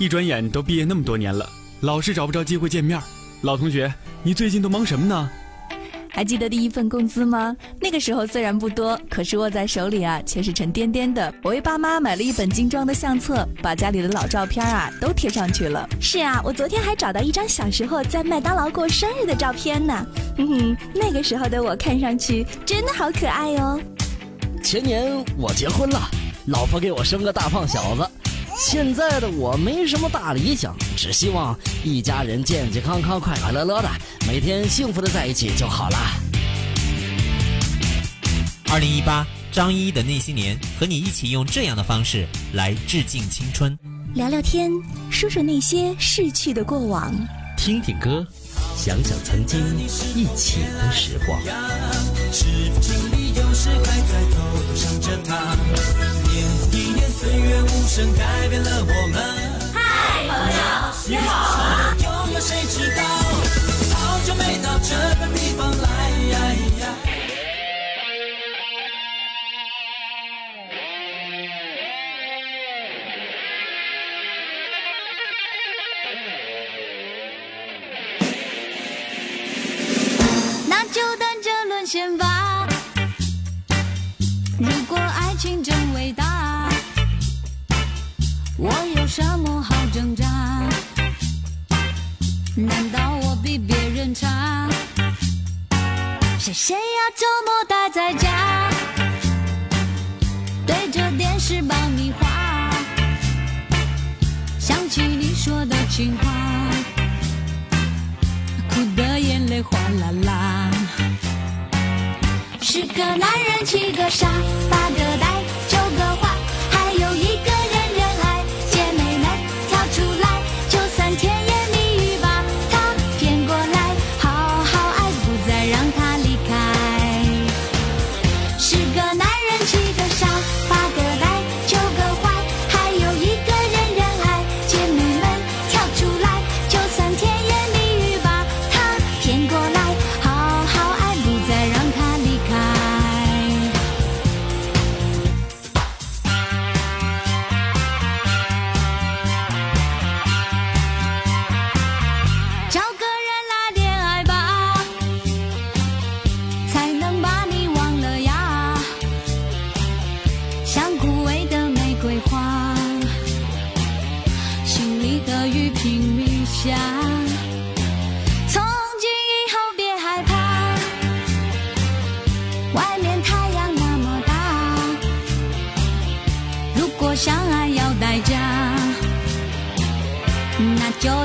一转眼都毕业那么多年了，老是找不着机会见面。老同学，你最近都忙什么呢？还记得第一份工资吗？那个时候虽然不多，可是握在手里啊，却是沉甸甸的。我为爸妈买了一本精装的相册，把家里的老照片啊都贴上去了。是啊，我昨天还找到一张小时候在麦当劳过生日的照片呢。哼哼，那个时候的我看上去真的好可爱哦。前年我结婚了，老婆给我生个大胖小子。现在的我没什么大理想，只希望一家人健健康康、快快乐乐的，每天幸福的在一起就好了。二零一八张一的那些年，和你一起用这样的方式来致敬青春，聊聊天，说说那些逝去的过往，听听歌，想想曾经一起的时光。岁月无声改变了我们。嗨，朋友，你好。对着电视爆米花，想起你说的情话，哭的眼泪哗啦啦。十个男人七个傻，八个呆，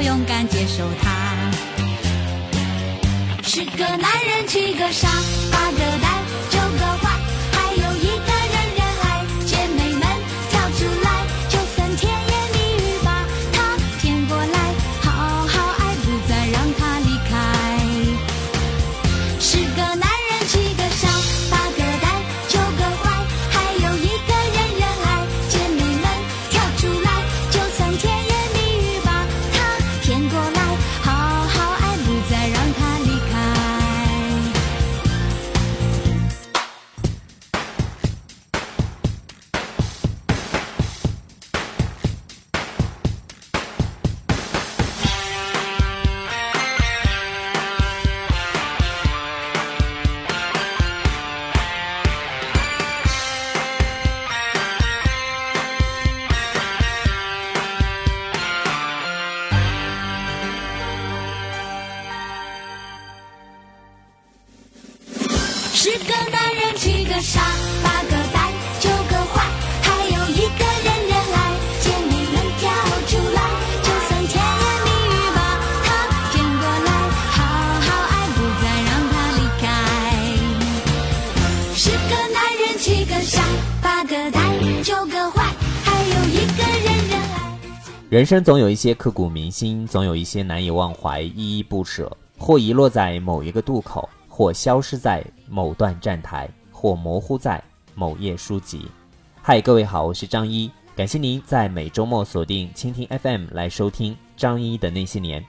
勇敢接受他，十个男人七个傻，八个呆，人生总有一些刻骨铭心，总有一些难以忘怀、依依不舍，或遗落在某一个渡口。或消失在某段站台，或模糊在某页书籍。嗨，各位好，我是张一，感谢您在每周末锁定蜻蜓 FM 来收听张一的那些年。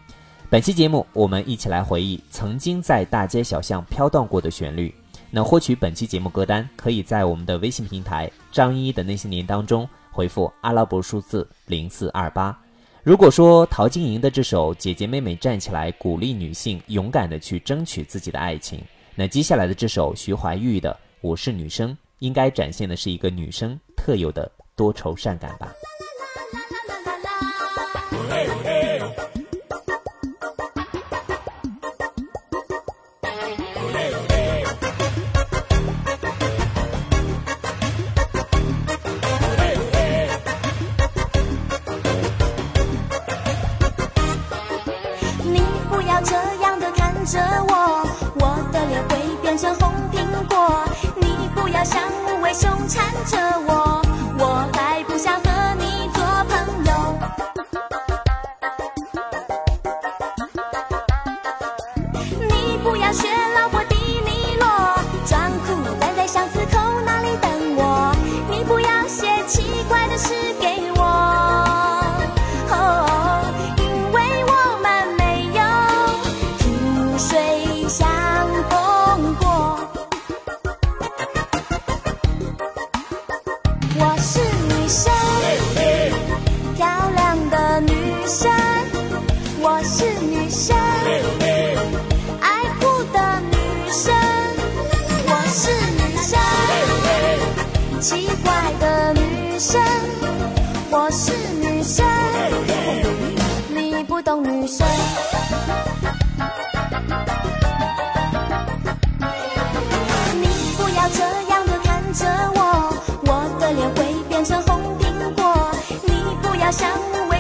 本期节目，我们一起来回忆曾经在大街小巷飘荡过的旋律。那获取本期节目歌单，可以在我们的微信平台“张一的那些年”当中回复阿拉伯数字零四二八。如果说陶晶莹的这首《姐姐妹妹站起来》鼓励女性勇敢的去争取自己的爱情，那接下来的这首徐怀钰的《我是女生》应该展现的是一个女生特有的多愁善感吧。缠着我，我是女生，漂亮的女生。我是女生，爱哭的女生。我是女生，奇怪的女生。我是女生，你不懂女生。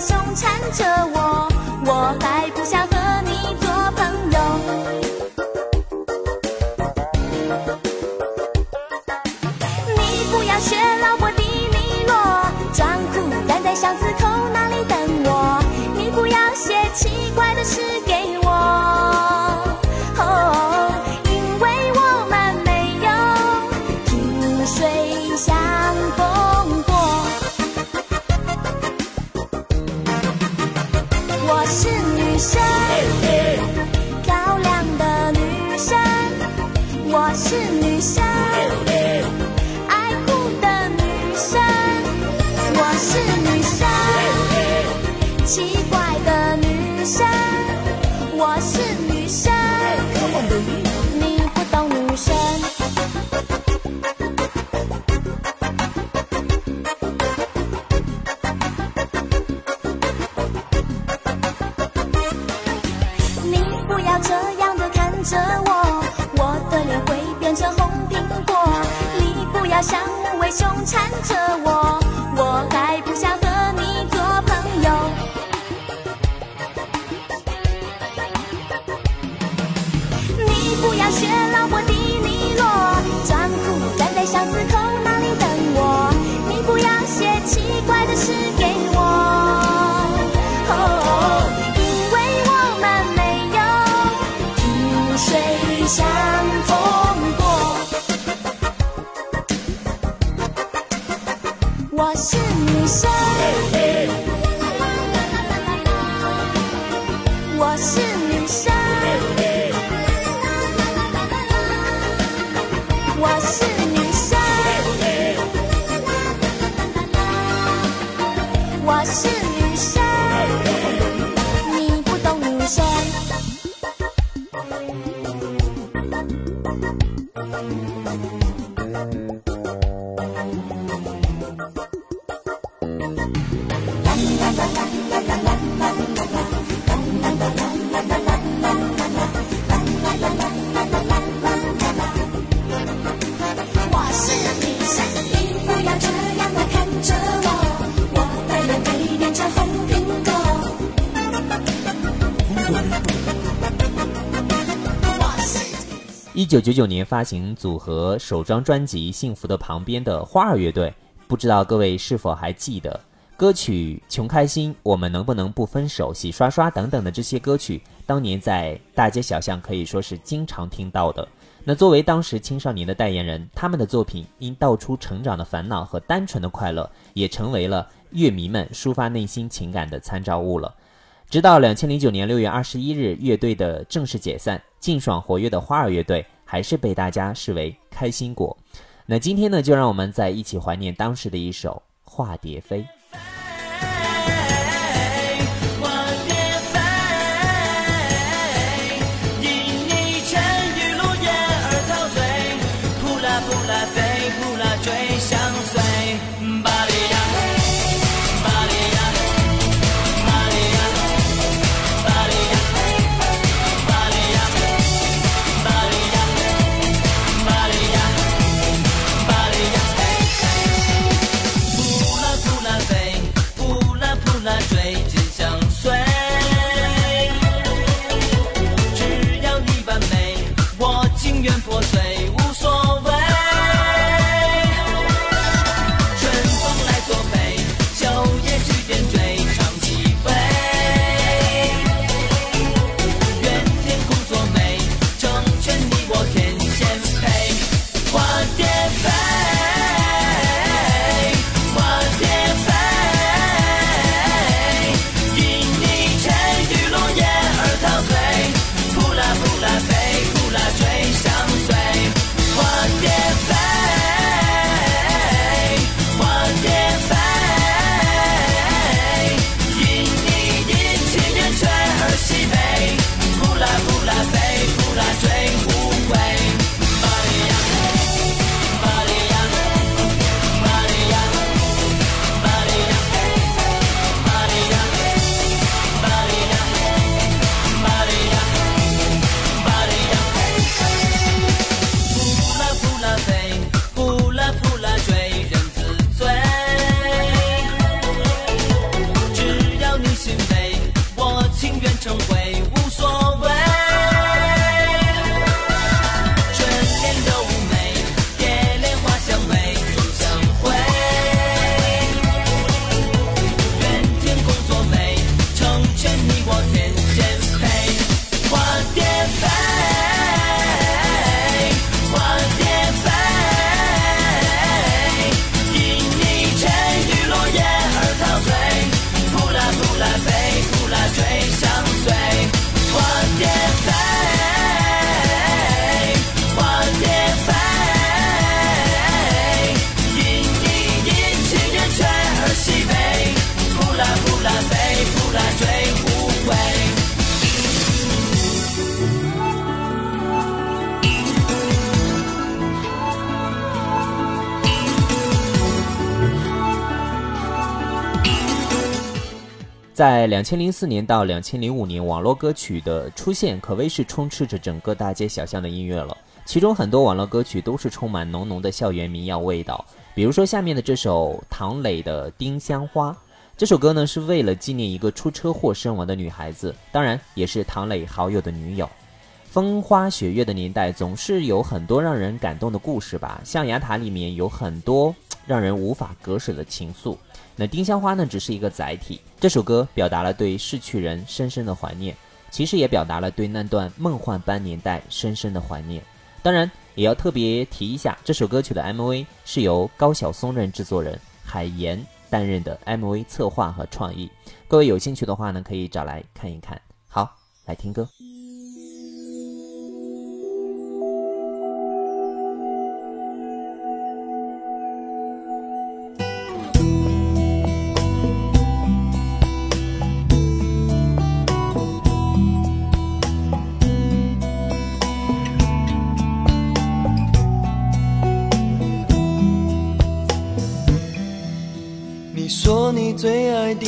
像无尾熊缠着我，我还不想脸会变成红苹果。你不要像无尾熊缠着，我我是女生，一九九九年发行组合首张专辑《幸福的旁边》的花儿乐队，不知道各位是否还记得歌曲《穷开心》《我们能不能不分手》《洗刷刷》等等的这些歌曲，当年在大街小巷可以说是经常听到的。那作为当时青少年的代言人，他们的作品因道出成长的烦恼和单纯的快乐，也成为了乐迷们抒发内心情感的参照物了。直到两千零九年六月二十一日，乐队的正式解散，劲爽活跃的花儿乐队还是被大家视为开心果。那今天呢，就让我们再一起怀念当时的一首《化蝶飞》。在两千零四年到两千零五年，网络歌曲的出现可谓是充斥着整个大街小巷的音乐了。其中很多网络歌曲都是充满浓浓的校园民谣味道，比如说下面的这首唐磊的《丁香花》。这首歌呢是为了纪念一个出车祸身亡的女孩子，当然也是唐磊好友的女友。风花雪月的年代总是有很多让人感动的故事吧，象牙塔里面有很多让人无法割舍的情愫。那丁香花呢，只是一个载体。这首歌表达了对逝去人深深的怀念，其实也表达了对那段梦幻般年代深深的怀念。当然，也要特别提一下，这首歌曲的 MV 是由高晓松任制作人，海岩担任的 MV 策划和创意。各位有兴趣的话呢，可以找来看一看。好，来听歌。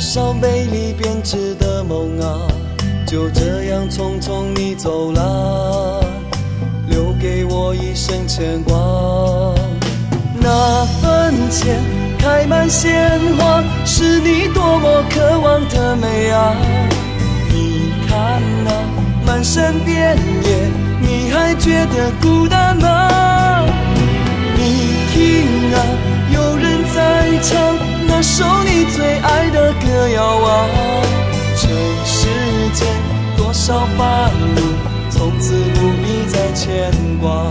少美丽编织的梦啊，就这样匆匆你走了，留给我一生牵挂。那坟前开满鲜花，是你多么渴望的美啊！你看那满山遍野，你还觉得孤单吗？你听啊，有人在唱首你最爱的歌谣啊。这世间多少烦恼，从此不必再牵挂。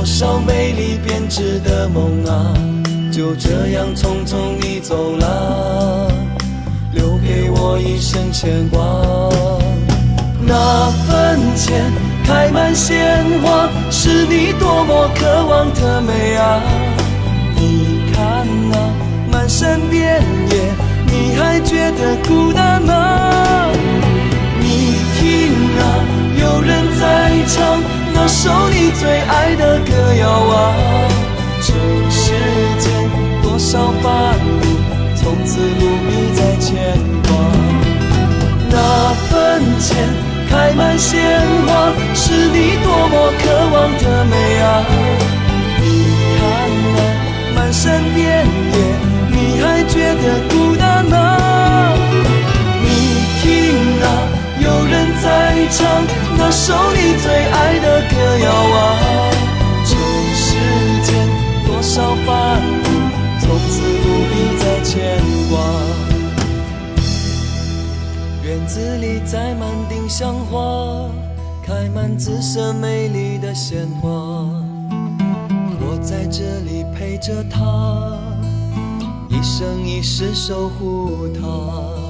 多少美丽编织的梦啊，就这样匆匆你走了，留给我一生牵挂。那坟前开满鲜花，是你多么渴望的美啊！你看那满山遍野，你还觉得孤单吗？你听啊，有人在唱那首你最爱的歌谣啊。这世间多少烦恼，从此不必再牵挂。那坟前开满鲜花，是你多么渴望的美啊。你看那满山遍野，你还觉得孤单唱那首你最爱的歌谣啊。这世间多少烦恼，从此不必再牵挂。院子里栽满丁香花，开满紫色美丽的鲜花。我在这里陪着她，一生一世守护她。